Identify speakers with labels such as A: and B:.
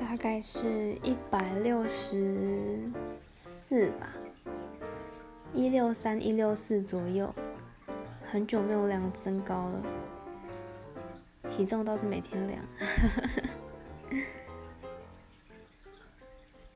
A: 大概是一百六十四吧一六三一六四左右很久没有量身高了体重倒是每天量。